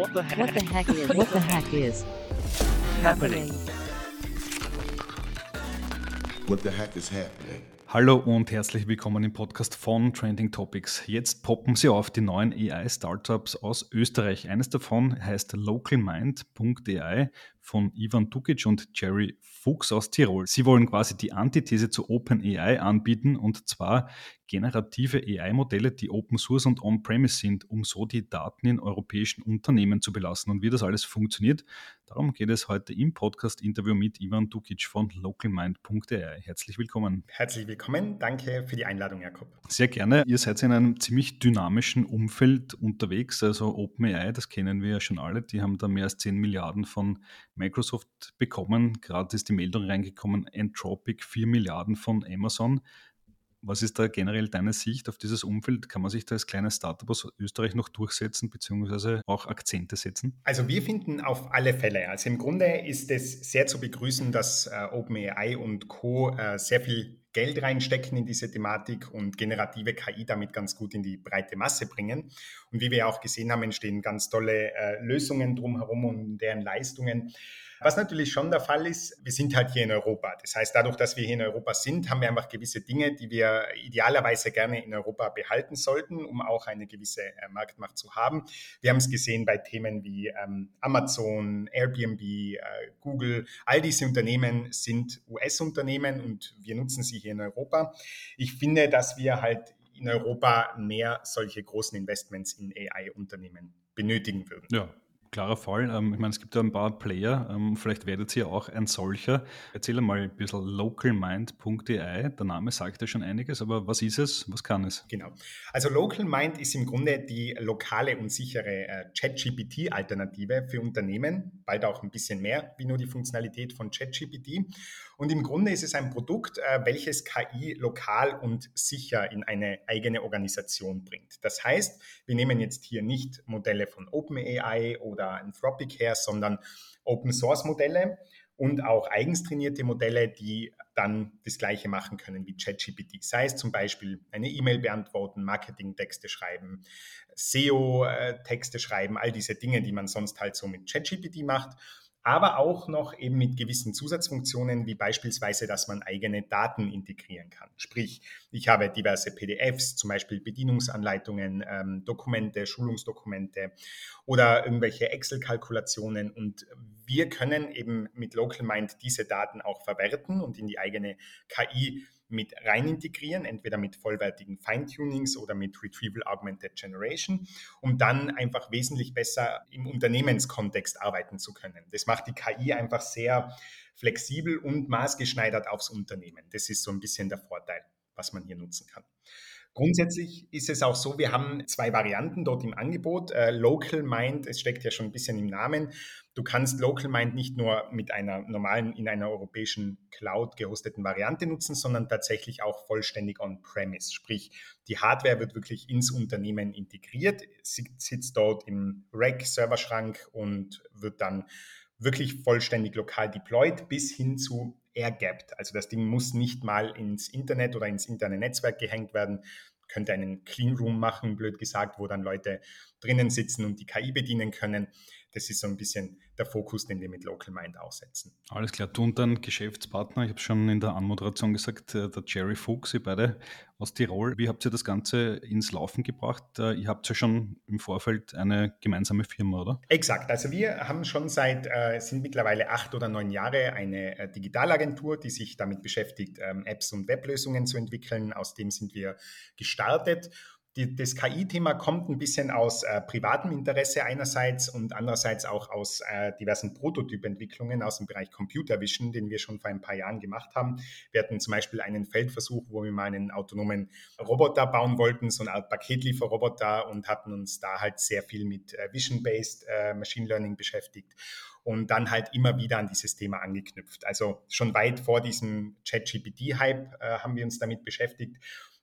What the heck? What the heck is? What the heck is happening? What the heck is happening? Hallo und herzlich willkommen im Podcast von Trending Topics. Jetzt poppen sie auf die neuen AI-Startups aus Österreich. Eines davon heißt localmind.ai von Ivan Dukic und Jerry Fuchs aus Tirol. Sie wollen quasi die Antithese zu OpenAI anbieten und zwar generative AI-Modelle, die Open Source und On-Premise sind, um so die Daten in europäischen Unternehmen zu belassen. Und wie das alles funktioniert, darum geht es heute im Podcast-Interview mit Ivan Dukic von localmind.ai. Herzlich willkommen. Herzlich willkommen. Danke für die Einladung, Jakob. Sehr gerne. Ihr seid in einem ziemlich dynamischen Umfeld unterwegs. Also OpenAI, das kennen wir ja schon alle. Die haben da mehr als 10 Milliarden von Microsoft bekommen. Gerade ist die Meldung reingekommen, Entropic 4 Milliarden von Amazon. Was ist da generell deine Sicht auf dieses Umfeld? Kann man sich da als kleines Startup aus Österreich noch durchsetzen, beziehungsweise auch Akzente setzen? Also wir finden auf alle Fälle. Also im Grunde ist es sehr zu begrüßen, dass äh, OpenAI und Co. Äh, sehr viel Geld reinstecken in diese Thematik und generative KI damit ganz gut in die breite Masse bringen. Und wie wir auch gesehen haben, entstehen ganz tolle äh, Lösungen drumherum und deren Leistungen. Was natürlich schon der Fall ist, wir sind halt hier in Europa. Das heißt, dadurch, dass wir hier in Europa sind, haben wir einfach gewisse Dinge, die wir idealerweise gerne in Europa behalten sollten, um auch eine gewisse äh, Marktmacht zu haben. Wir haben es gesehen bei Themen wie ähm, Amazon, Airbnb, äh, Google. All diese Unternehmen sind US-Unternehmen und wir nutzen sie hier in Europa. Ich finde, dass wir halt in Europa mehr solche großen Investments in AI-Unternehmen benötigen würden. Ja, klarer Fall. Ähm, ich meine, es gibt ja ein paar Player, ähm, vielleicht werdet ihr auch ein solcher. Erzähl mal ein bisschen localmind.ai. Der Name sagt ja schon einiges, aber was ist es? Was kann es? Genau. Also LocalMind ist im Grunde die lokale und sichere äh, ChatGPT-Alternative für Unternehmen, bald auch ein bisschen mehr wie nur die Funktionalität von ChatGPT. Und im Grunde ist es ein Produkt, äh, welches KI lokal und sicher in eine eigene Organisation bringt. Das heißt, wir nehmen jetzt hier nicht Modelle von OpenAI oder Anthropic her, sondern Open Source Modelle und auch eigens trainierte Modelle, die dann das Gleiche machen können wie ChatGPT. Sei es zum Beispiel eine E-Mail beantworten, Marketing-Texte schreiben, SEO-Texte schreiben, all diese Dinge, die man sonst halt so mit ChatGPT macht aber auch noch eben mit gewissen Zusatzfunktionen, wie beispielsweise, dass man eigene Daten integrieren kann. Sprich, ich habe diverse PDFs, zum Beispiel Bedienungsanleitungen, ähm, Dokumente, Schulungsdokumente oder irgendwelche Excel-Kalkulationen und wir können eben mit LocalMind diese Daten auch verwerten und in die eigene KI mit rein integrieren, entweder mit vollwertigen Feintunings oder mit Retrieval Augmented Generation, um dann einfach wesentlich besser im Unternehmenskontext arbeiten zu können. Das macht die KI einfach sehr flexibel und maßgeschneidert aufs Unternehmen. Das ist so ein bisschen der Vorteil, was man hier nutzen kann. Grundsätzlich ist es auch so, wir haben zwei Varianten dort im Angebot. Äh, Local Mind, es steckt ja schon ein bisschen im Namen. Du kannst Local Mind nicht nur mit einer normalen, in einer europäischen Cloud gehosteten Variante nutzen, sondern tatsächlich auch vollständig on-premise. Sprich, die Hardware wird wirklich ins Unternehmen integriert, sitzt dort im Rack-Serverschrank und wird dann wirklich vollständig lokal deployed bis hin zu air-gapped. Also das Ding muss nicht mal ins Internet oder ins interne Netzwerk gehängt werden, könnte einen Clean Room machen, blöd gesagt, wo dann Leute drinnen sitzen und die KI bedienen können. Das ist so ein bisschen der Fokus, den wir mit Local Mind aussetzen. Alles klar. Du und dein Geschäftspartner, ich habe schon in der Anmoderation gesagt, äh, der Jerry Fuchs, ihr beide aus Tirol. Wie habt ihr das Ganze ins Laufen gebracht? Äh, ihr habt ja schon im Vorfeld eine gemeinsame Firma, oder? Exakt. Also wir haben schon seit, äh, sind mittlerweile acht oder neun Jahre eine Digitalagentur, die sich damit beschäftigt, ähm, Apps und Weblösungen zu entwickeln. Aus dem sind wir gestartet die, das KI-Thema kommt ein bisschen aus äh, privatem Interesse einerseits und andererseits auch aus äh, diversen Prototypentwicklungen aus dem Bereich Computer Vision, den wir schon vor ein paar Jahren gemacht haben. Wir hatten zum Beispiel einen Feldversuch, wo wir mal einen autonomen Roboter bauen wollten, so eine Art Paketlieferroboter und hatten uns da halt sehr viel mit äh, Vision-Based äh, Machine Learning beschäftigt und dann halt immer wieder an dieses Thema angeknüpft. Also schon weit vor diesem ChatGPT-Hype äh, haben wir uns damit beschäftigt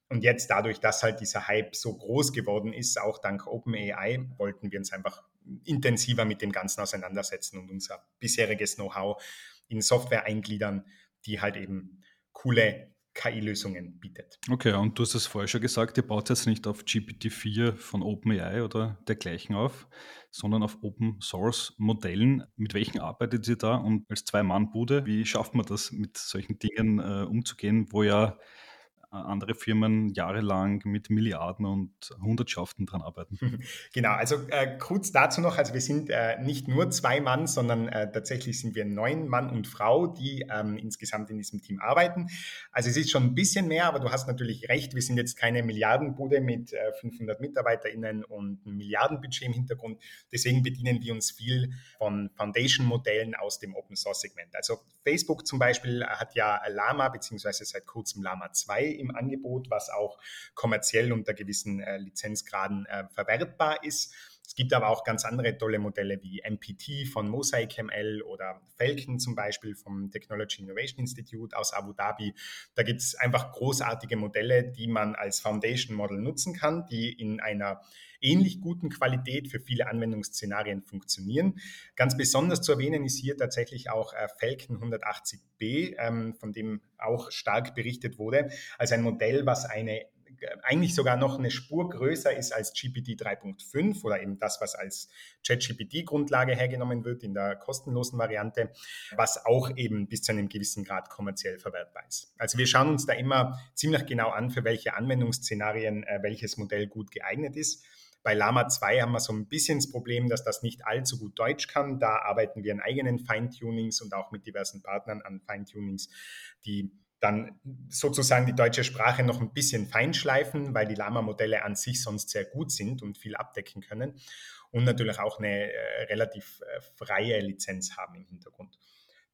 und jetzt dadurch, dass halt dieser Hype so groß geworden ist, auch dank OpenAI, wollten wir uns einfach intensiver mit dem Ganzen auseinandersetzen und unser bisheriges Know-how in Software eingliedern, die halt eben coole KI-Lösungen bietet. Okay, und du hast es vorher schon gesagt, ihr baut jetzt nicht auf GPT-4 von OpenAI oder dergleichen auf, sondern auf Open Source Modellen. Mit welchen arbeitet ihr da? Und als Zwei-Mann-Bude, wie schafft man das, mit solchen Dingen äh, umzugehen, wo ja andere Firmen jahrelang mit Milliarden und Hundertschaften dran arbeiten. Genau, also äh, kurz dazu noch, also wir sind äh, nicht nur zwei Mann, sondern äh, tatsächlich sind wir neun Mann und Frau, die ähm, insgesamt in diesem Team arbeiten. Also es ist schon ein bisschen mehr, aber du hast natürlich recht, wir sind jetzt keine Milliardenbude mit 500 äh, MitarbeiterInnen und einem Milliardenbudget im Hintergrund. Deswegen bedienen wir uns viel von Foundation-Modellen aus dem Open-Source-Segment. Also Facebook zum Beispiel hat ja Lama, beziehungsweise seit kurzem Lama 2 im Angebot, was auch kommerziell unter gewissen äh, Lizenzgraden äh, verwertbar ist. Gibt aber auch ganz andere tolle Modelle wie MPT von MosaicML oder Falcon zum Beispiel vom Technology Innovation Institute aus Abu Dhabi. Da gibt es einfach großartige Modelle, die man als Foundation Model nutzen kann, die in einer ähnlich guten Qualität für viele Anwendungsszenarien funktionieren. Ganz besonders zu erwähnen ist hier tatsächlich auch äh, Falcon 180b, ähm, von dem auch stark berichtet wurde, als ein Modell, was eine eigentlich sogar noch eine Spur größer ist als GPT 3.5 oder eben das, was als ChatGPT-Grundlage hergenommen wird in der kostenlosen Variante, was auch eben bis zu einem gewissen Grad kommerziell verwertbar ist. Also wir schauen uns da immer ziemlich genau an, für welche Anwendungsszenarien äh, welches Modell gut geeignet ist. Bei Lama 2 haben wir so ein bisschen das Problem, dass das nicht allzu gut Deutsch kann. Da arbeiten wir an eigenen Feintunings und auch mit diversen Partnern an Feintunings, die dann sozusagen die deutsche Sprache noch ein bisschen feinschleifen, weil die Lama-Modelle an sich sonst sehr gut sind und viel abdecken können und natürlich auch eine äh, relativ äh, freie Lizenz haben im Hintergrund.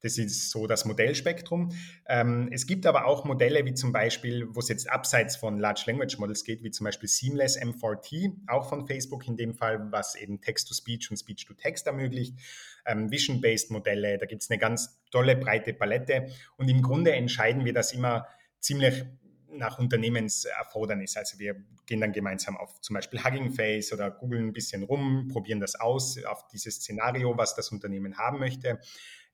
Das ist so das Modellspektrum. Ähm, es gibt aber auch Modelle wie zum Beispiel, wo es jetzt abseits von Large Language Models geht, wie zum Beispiel Seamless M4T, auch von Facebook in dem Fall, was eben Text-to-Speech und Speech-to-Text ermöglicht. Ähm, Vision-based Modelle, da gibt es eine ganz tolle breite Palette. Und im Grunde entscheiden wir das immer ziemlich nach Unternehmenserfordernis. Also wir gehen dann gemeinsam auf zum Beispiel Hugging Face oder googeln ein bisschen rum, probieren das aus auf dieses Szenario, was das Unternehmen haben möchte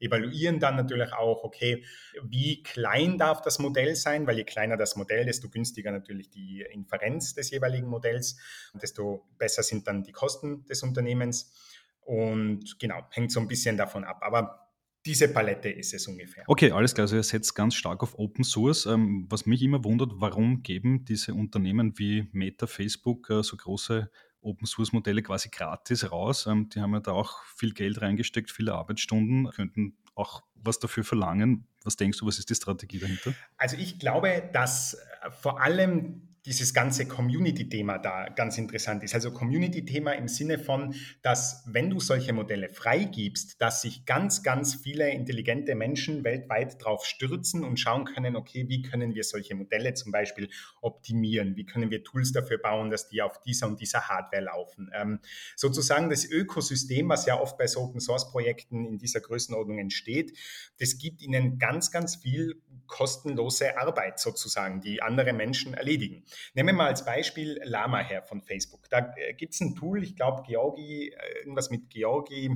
evaluieren dann natürlich auch, okay, wie klein darf das Modell sein, weil je kleiner das Modell, desto günstiger natürlich die Inferenz des jeweiligen Modells, desto besser sind dann die Kosten des Unternehmens. Und genau, hängt so ein bisschen davon ab. Aber diese Palette ist es ungefähr. Okay, alles klar. Also ihr setzt ganz stark auf Open Source. Ähm, was mich immer wundert, warum geben diese Unternehmen wie Meta, Facebook äh, so große Open Source Modelle quasi gratis raus. Ähm, die haben ja da auch viel Geld reingesteckt, viele Arbeitsstunden, könnten auch was dafür verlangen. Was denkst du, was ist die Strategie dahinter? Also ich glaube, dass äh, vor allem dieses ganze Community-Thema da ganz interessant ist. Also Community-Thema im Sinne von, dass wenn du solche Modelle freigibst, dass sich ganz, ganz viele intelligente Menschen weltweit drauf stürzen und schauen können, okay, wie können wir solche Modelle zum Beispiel optimieren? Wie können wir Tools dafür bauen, dass die auf dieser und dieser Hardware laufen? Ähm, sozusagen das Ökosystem, was ja oft bei so Open-Source-Projekten in dieser Größenordnung entsteht, das gibt ihnen ganz, ganz viel kostenlose Arbeit sozusagen, die andere Menschen erledigen. Nehmen wir mal als Beispiel Lama her von Facebook. Da äh, gibt es ein Tool, ich glaube Georgi, äh, irgendwas mit Georgi.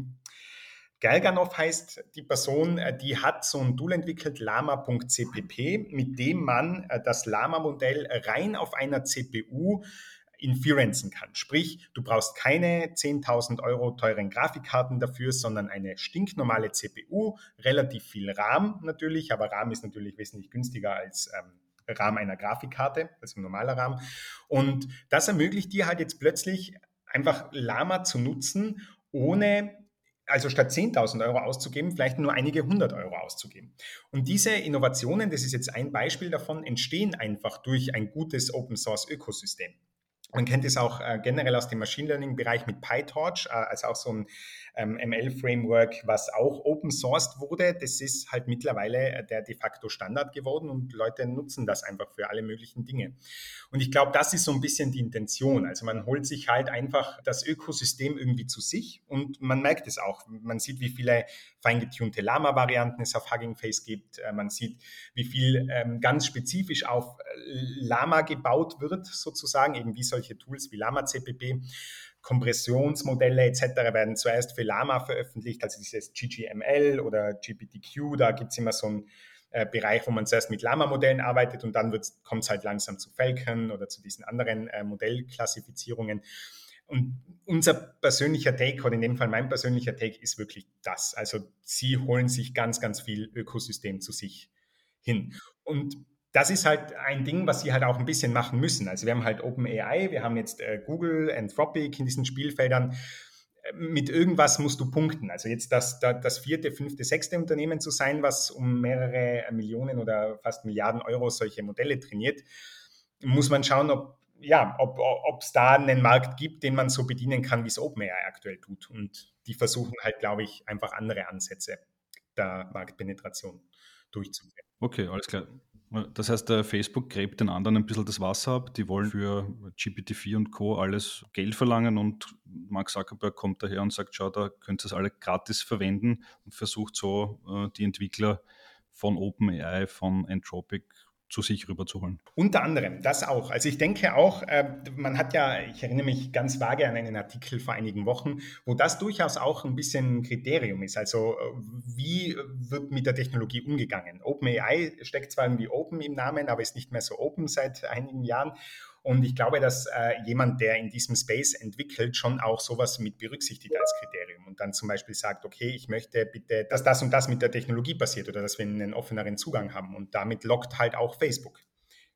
Galganov heißt die Person, äh, die hat so ein Tool entwickelt, lama.cpp, mit dem man das Lama-Modell rein auf einer CPU inferenzen kann. Sprich, du brauchst keine 10.000 Euro teuren Grafikkarten dafür, sondern eine stinknormale CPU, relativ viel RAM natürlich, aber RAM ist natürlich wesentlich günstiger als ähm, RAM einer Grafikkarte, also ein normaler RAM. Und das ermöglicht dir halt jetzt plötzlich einfach Lama zu nutzen, ohne also statt 10.000 Euro auszugeben, vielleicht nur einige hundert Euro auszugeben. Und diese Innovationen, das ist jetzt ein Beispiel davon, entstehen einfach durch ein gutes Open-Source-Ökosystem. Man kennt es auch äh, generell aus dem Machine Learning-Bereich mit PyTorch, äh, also auch so ein ähm, ML-Framework, was auch open sourced wurde. Das ist halt mittlerweile äh, der de facto Standard geworden und Leute nutzen das einfach für alle möglichen Dinge. Und ich glaube, das ist so ein bisschen die Intention. Also man holt sich halt einfach das Ökosystem irgendwie zu sich und man merkt es auch. Man sieht, wie viele feingetunte Lama-Varianten es auf Hugging Face gibt. Äh, man sieht, wie viel ähm, ganz spezifisch auf äh, Lama gebaut wird, sozusagen, eben wie solche Tools wie Lama CPP. Kompressionsmodelle etc. werden zuerst für Lama veröffentlicht, also dieses GGML oder GPTQ, da gibt es immer so ein äh, Bereich, wo man zuerst mit Lama-Modellen arbeitet und dann kommt es halt langsam zu Falcon oder zu diesen anderen äh, Modellklassifizierungen. Und unser persönlicher Take, oder in dem Fall mein persönlicher Take, ist wirklich das. Also sie holen sich ganz, ganz viel Ökosystem zu sich hin. Und das ist halt ein Ding, was sie halt auch ein bisschen machen müssen. Also wir haben halt OpenAI, wir haben jetzt äh, Google, Anthropic in diesen Spielfeldern. Mit irgendwas musst du punkten. Also jetzt das, das vierte, fünfte, sechste Unternehmen zu sein, was um mehrere Millionen oder fast Milliarden Euro solche Modelle trainiert, muss man schauen, ob ja, ob es da einen Markt gibt, den man so bedienen kann, wie es OpenAI aktuell tut. Und die versuchen halt, glaube ich, einfach andere Ansätze der Marktpenetration durchzuführen. Okay, alles klar. Das heißt, Facebook gräbt den anderen ein bisschen das Wasser ab. Die wollen für GPT-4 und Co. alles Geld verlangen und Mark Zuckerberg kommt daher und sagt, schau, da könnt ihr es alle gratis verwenden und versucht so äh, die Entwickler von OpenAI, von Anthropic zu sich rüberzuholen. Unter anderem, das auch. Also ich denke auch, äh, man hat ja, ich erinnere mich ganz vage an einen Artikel vor einigen Wochen, wo das durchaus auch ein bisschen Kriterium ist. Also äh, wie wird mit der Technologie umgegangen? OpenAI steckt zwar irgendwie Open im Namen, aber ist nicht mehr so open seit einigen Jahren. Und ich glaube, dass äh, jemand, der in diesem Space entwickelt, schon auch sowas mit berücksichtigt als Kriterium und dann zum Beispiel sagt, okay, ich möchte bitte, dass das und das mit der Technologie passiert oder dass wir einen offeneren Zugang haben. Und damit lockt halt auch Facebook.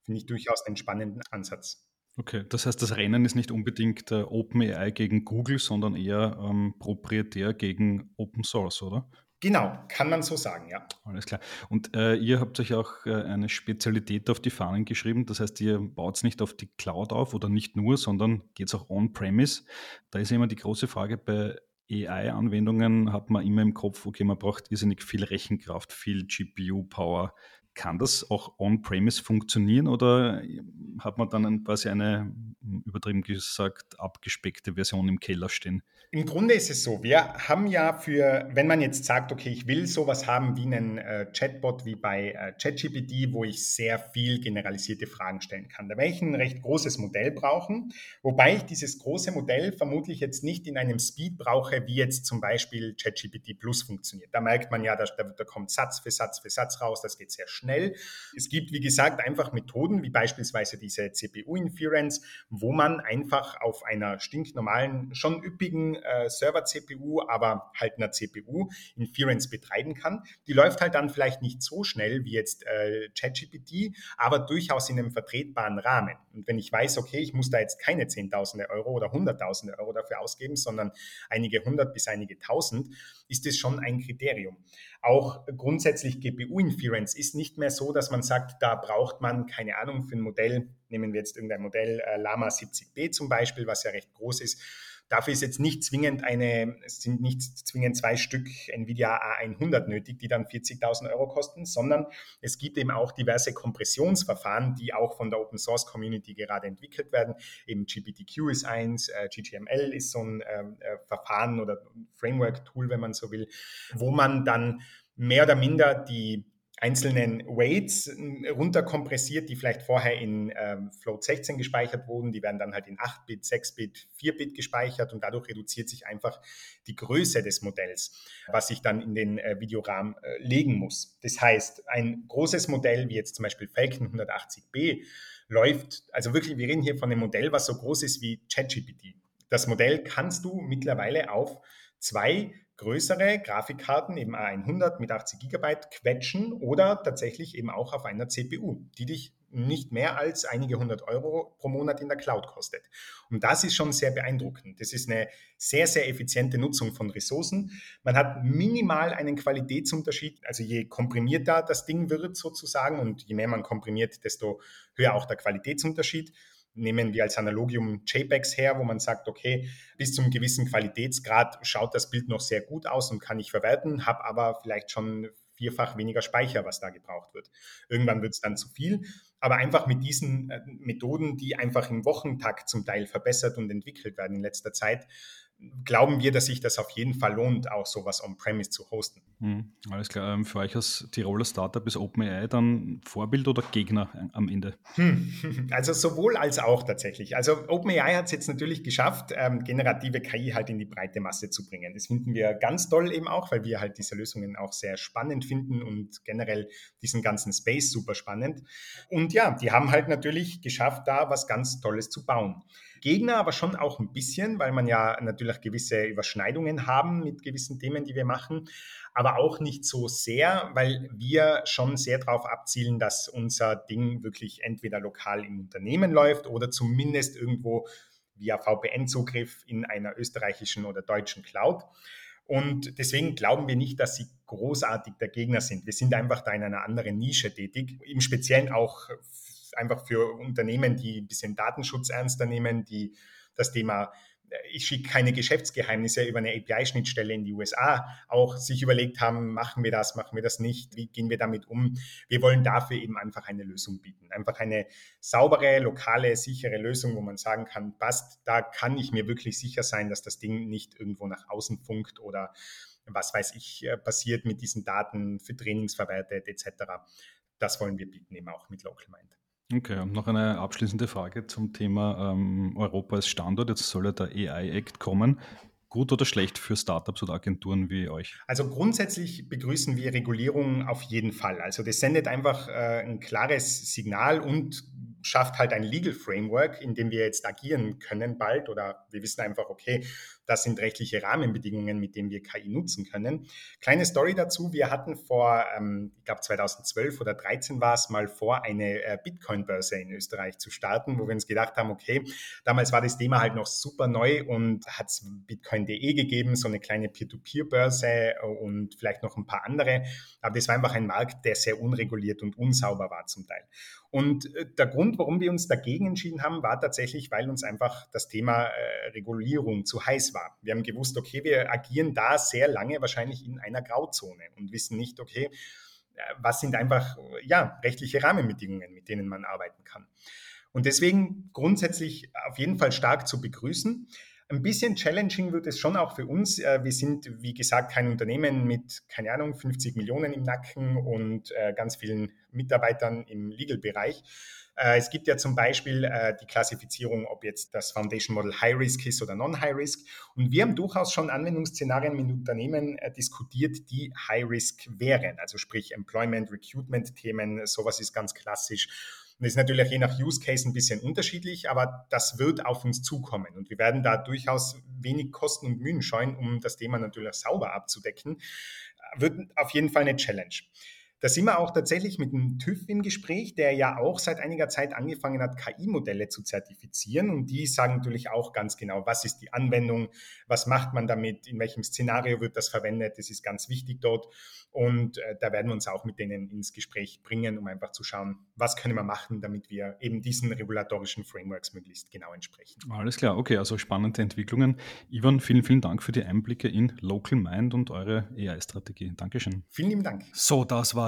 Finde ich durchaus einen spannenden Ansatz. Okay, das heißt, das Rennen ist nicht unbedingt äh, OpenAI gegen Google, sondern eher ähm, proprietär gegen Open Source, oder? Genau, kann man so sagen, ja. Alles klar. Und äh, ihr habt euch auch äh, eine Spezialität auf die Fahnen geschrieben. Das heißt, ihr baut es nicht auf die Cloud auf oder nicht nur, sondern geht es auch on-premise. Da ist immer die große Frage bei AI-Anwendungen hat man immer im Kopf, okay, man braucht irrsinnig viel Rechenkraft, viel GPU-Power. Kann das auch on-premise funktionieren oder hat man dann quasi eine, übertrieben gesagt, abgespeckte Version im Keller stehen? Im Grunde ist es so, wir haben ja für, wenn man jetzt sagt, okay, ich will sowas haben wie einen äh, Chatbot wie bei äh, ChatGPT, wo ich sehr viel generalisierte Fragen stellen kann, da werde ich ein recht großes Modell brauchen, wobei ich dieses große Modell vermutlich jetzt nicht in einem Speed brauche, wie jetzt zum Beispiel ChatGPT Plus funktioniert. Da merkt man ja, da, da kommt Satz für Satz für Satz raus, das geht sehr schnell. Es gibt, wie gesagt, einfach Methoden, wie beispielsweise diese CPU-Inference, wo man einfach auf einer stinknormalen, schon üppigen äh, Server-CPU, aber halt einer CPU Inference betreiben kann. Die läuft halt dann vielleicht nicht so schnell wie jetzt äh, ChatGPT, aber durchaus in einem vertretbaren Rahmen. Und wenn ich weiß, okay, ich muss da jetzt keine Zehntausende Euro oder Hunderttausende Euro dafür ausgeben, sondern einige hundert bis einige tausend, ist das schon ein Kriterium. Auch grundsätzlich GPU-Inference ist nicht mehr so, dass man sagt, da braucht man, keine Ahnung, für ein Modell, nehmen wir jetzt irgendein Modell, äh, Lama 70b zum Beispiel, was ja recht groß ist, Dafür ist jetzt nicht zwingend eine, es sind nicht zwingend zwei Stück NVIDIA A100 nötig, die dann 40.000 Euro kosten, sondern es gibt eben auch diverse Kompressionsverfahren, die auch von der Open Source Community gerade entwickelt werden. Eben GPTQ ist eins, äh, GGML ist so ein ähm, äh, Verfahren oder Framework-Tool, wenn man so will, wo man dann mehr oder minder die einzelnen Weights äh, runterkompressiert, die vielleicht vorher in ähm, Float 16 gespeichert wurden. Die werden dann halt in 8-Bit, 6-Bit, 4-Bit gespeichert und dadurch reduziert sich einfach die Größe des Modells, was ich dann in den äh, Videorahmen äh, legen muss. Das heißt, ein großes Modell wie jetzt zum Beispiel Falcon 180b läuft, also wirklich, wir reden hier von einem Modell, was so groß ist wie ChatGPT. Das Modell kannst du mittlerweile auf zwei größere Grafikkarten, eben A100 mit 80 GB, quetschen oder tatsächlich eben auch auf einer CPU, die dich nicht mehr als einige hundert Euro pro Monat in der Cloud kostet. Und das ist schon sehr beeindruckend. Das ist eine sehr, sehr effiziente Nutzung von Ressourcen. Man hat minimal einen Qualitätsunterschied. Also je komprimierter das Ding wird sozusagen und je mehr man komprimiert, desto höher auch der Qualitätsunterschied nehmen wir als Analogium JPEGs her, wo man sagt, okay, bis zum gewissen Qualitätsgrad schaut das Bild noch sehr gut aus und kann ich verwerten, habe aber vielleicht schon vierfach weniger Speicher, was da gebraucht wird. Irgendwann wird es dann zu viel. Aber einfach mit diesen äh, Methoden, die einfach im Wochentakt zum Teil verbessert und entwickelt werden in letzter Zeit, glauben wir, dass sich das auf jeden Fall lohnt, auch sowas on-premise zu hosten. Mhm, alles klar. Ähm, für euch als Tiroler Startup ist OpenAI dann Vorbild oder Gegner äh, am Ende? Hm. Also sowohl als auch tatsächlich. Also OpenAI hat es jetzt natürlich geschafft, ähm, generative KI halt in die breite Masse zu bringen. Das finden wir ganz toll eben auch, weil wir halt diese Lösungen auch sehr spannend finden und generell diesen ganzen Space super spannend. Und ja, die haben halt natürlich geschafft, da was ganz Tolles zu bauen. Gegner aber schon auch ein bisschen, weil man ja natürlich gewisse Überschneidungen haben mit gewissen Themen, die wir machen, aber auch nicht so sehr, weil wir schon sehr darauf abzielen, dass unser Ding wirklich entweder lokal im Unternehmen läuft oder zumindest irgendwo via VPN-Zugriff in einer österreichischen oder deutschen Cloud. Und deswegen glauben wir nicht, dass sie großartig der Gegner sind. Wir sind einfach da in einer anderen Nische tätig, im Speziellen auch einfach für Unternehmen, die ein bisschen Datenschutz ernster nehmen, die das Thema äh, ich schicke keine Geschäftsgeheimnisse über eine API-Schnittstelle in die USA, auch sich überlegt haben, machen wir das, machen wir das nicht, wie gehen wir damit um. Wir wollen dafür eben einfach eine Lösung bieten. Einfach eine saubere, lokale, sichere Lösung, wo man sagen kann, passt, da kann ich mir wirklich sicher sein, dass das Ding nicht irgendwo nach außen funkt oder was weiß ich, äh, passiert mit diesen Daten für Trainings verwertet etc. Das wollen wir bieten eben auch mit LocalMind. Okay, und noch eine abschließende Frage zum Thema ähm, Europa als Standort. Jetzt soll ja der AI-Act kommen. Gut oder schlecht für Startups oder Agenturen wie euch? Also grundsätzlich begrüßen wir Regulierung auf jeden Fall. Also das sendet einfach äh, ein klares Signal und schafft halt ein Legal Framework, in dem wir jetzt agieren können bald oder wir wissen einfach, okay, das sind rechtliche Rahmenbedingungen, mit denen wir KI nutzen können. Kleine Story dazu, wir hatten vor, ähm, ich glaube 2012 oder 2013 war es mal vor, eine äh, Bitcoin-Börse in Österreich zu starten, wo wir uns gedacht haben, okay, damals war das Thema halt noch super neu und hat es Bitcoin.de gegeben, so eine kleine Peer-to-Peer-Börse und vielleicht noch ein paar andere. Aber das war einfach ein Markt, der sehr unreguliert und unsauber war zum Teil. Und äh, der Grund, warum wir uns dagegen entschieden haben, war tatsächlich, weil uns einfach das Thema äh, Regulierung zu heiß war. Wir haben gewusst, okay, wir agieren da sehr lange wahrscheinlich in einer Grauzone und wissen nicht, okay, äh, was sind einfach ja, rechtliche Rahmenbedingungen, mit denen man arbeiten kann. Und deswegen grundsätzlich auf jeden Fall stark zu begrüßen. Ein bisschen challenging wird es schon auch für uns. Äh, wir sind, wie gesagt, kein Unternehmen mit, keine Ahnung, 50 Millionen im Nacken und äh, ganz vielen Mitarbeitern im Legal-Bereich. Äh, es gibt ja zum Beispiel die Klassifizierung, ob jetzt das Foundation Model High Risk ist oder Non-High Risk. Und wir haben durchaus schon Anwendungsszenarien mit Unternehmen diskutiert, die High Risk wären. Also sprich Employment, Recruitment-Themen, sowas ist ganz klassisch. Und das ist natürlich je nach Use Case ein bisschen unterschiedlich, aber das wird auf uns zukommen. Und wir werden da durchaus wenig Kosten und Mühen scheuen, um das Thema natürlich sauber abzudecken. Wird auf jeden Fall eine Challenge. Da sind wir auch tatsächlich mit dem TÜV im Gespräch, der ja auch seit einiger Zeit angefangen hat, KI-Modelle zu zertifizieren. Und die sagen natürlich auch ganz genau, was ist die Anwendung, was macht man damit, in welchem Szenario wird das verwendet. Das ist ganz wichtig dort. Und äh, da werden wir uns auch mit denen ins Gespräch bringen, um einfach zu schauen, was können wir machen, damit wir eben diesen regulatorischen Frameworks möglichst genau entsprechen. Alles klar, okay, also spannende Entwicklungen. Ivan, vielen, vielen Dank für die Einblicke in Local Mind und eure AI-Strategie. Dankeschön. Vielen lieben Dank. So, das war